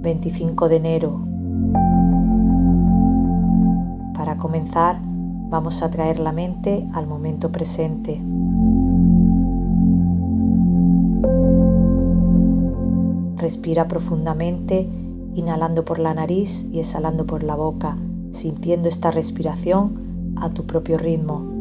25 de enero. Para comenzar, vamos a traer la mente al momento presente. Respira profundamente, inhalando por la nariz y exhalando por la boca, sintiendo esta respiración a tu propio ritmo.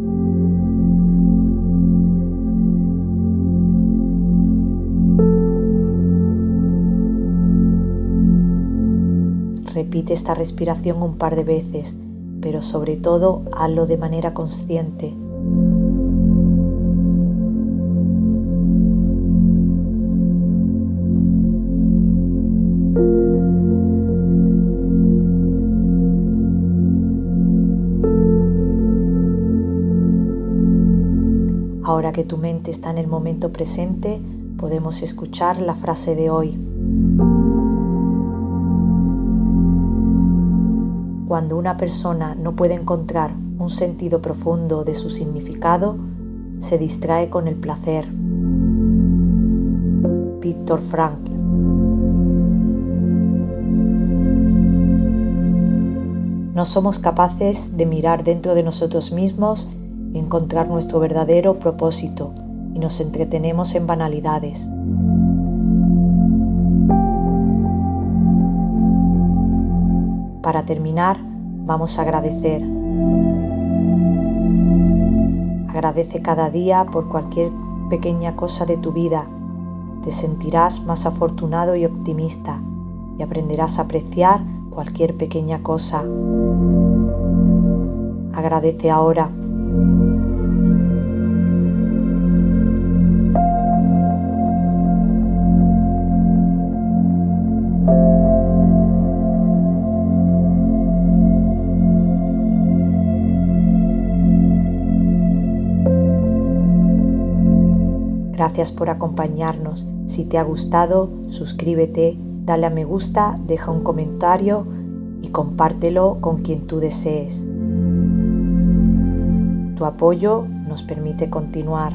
Repite esta respiración un par de veces, pero sobre todo hazlo de manera consciente. Ahora que tu mente está en el momento presente, podemos escuchar la frase de hoy. Cuando una persona no puede encontrar un sentido profundo de su significado, se distrae con el placer. Víctor Frankl No somos capaces de mirar dentro de nosotros mismos y encontrar nuestro verdadero propósito y nos entretenemos en banalidades. Para terminar, vamos a agradecer. Agradece cada día por cualquier pequeña cosa de tu vida. Te sentirás más afortunado y optimista y aprenderás a apreciar cualquier pequeña cosa. Agradece ahora. Gracias por acompañarnos. Si te ha gustado, suscríbete, dale a me gusta, deja un comentario y compártelo con quien tú desees. Tu apoyo nos permite continuar.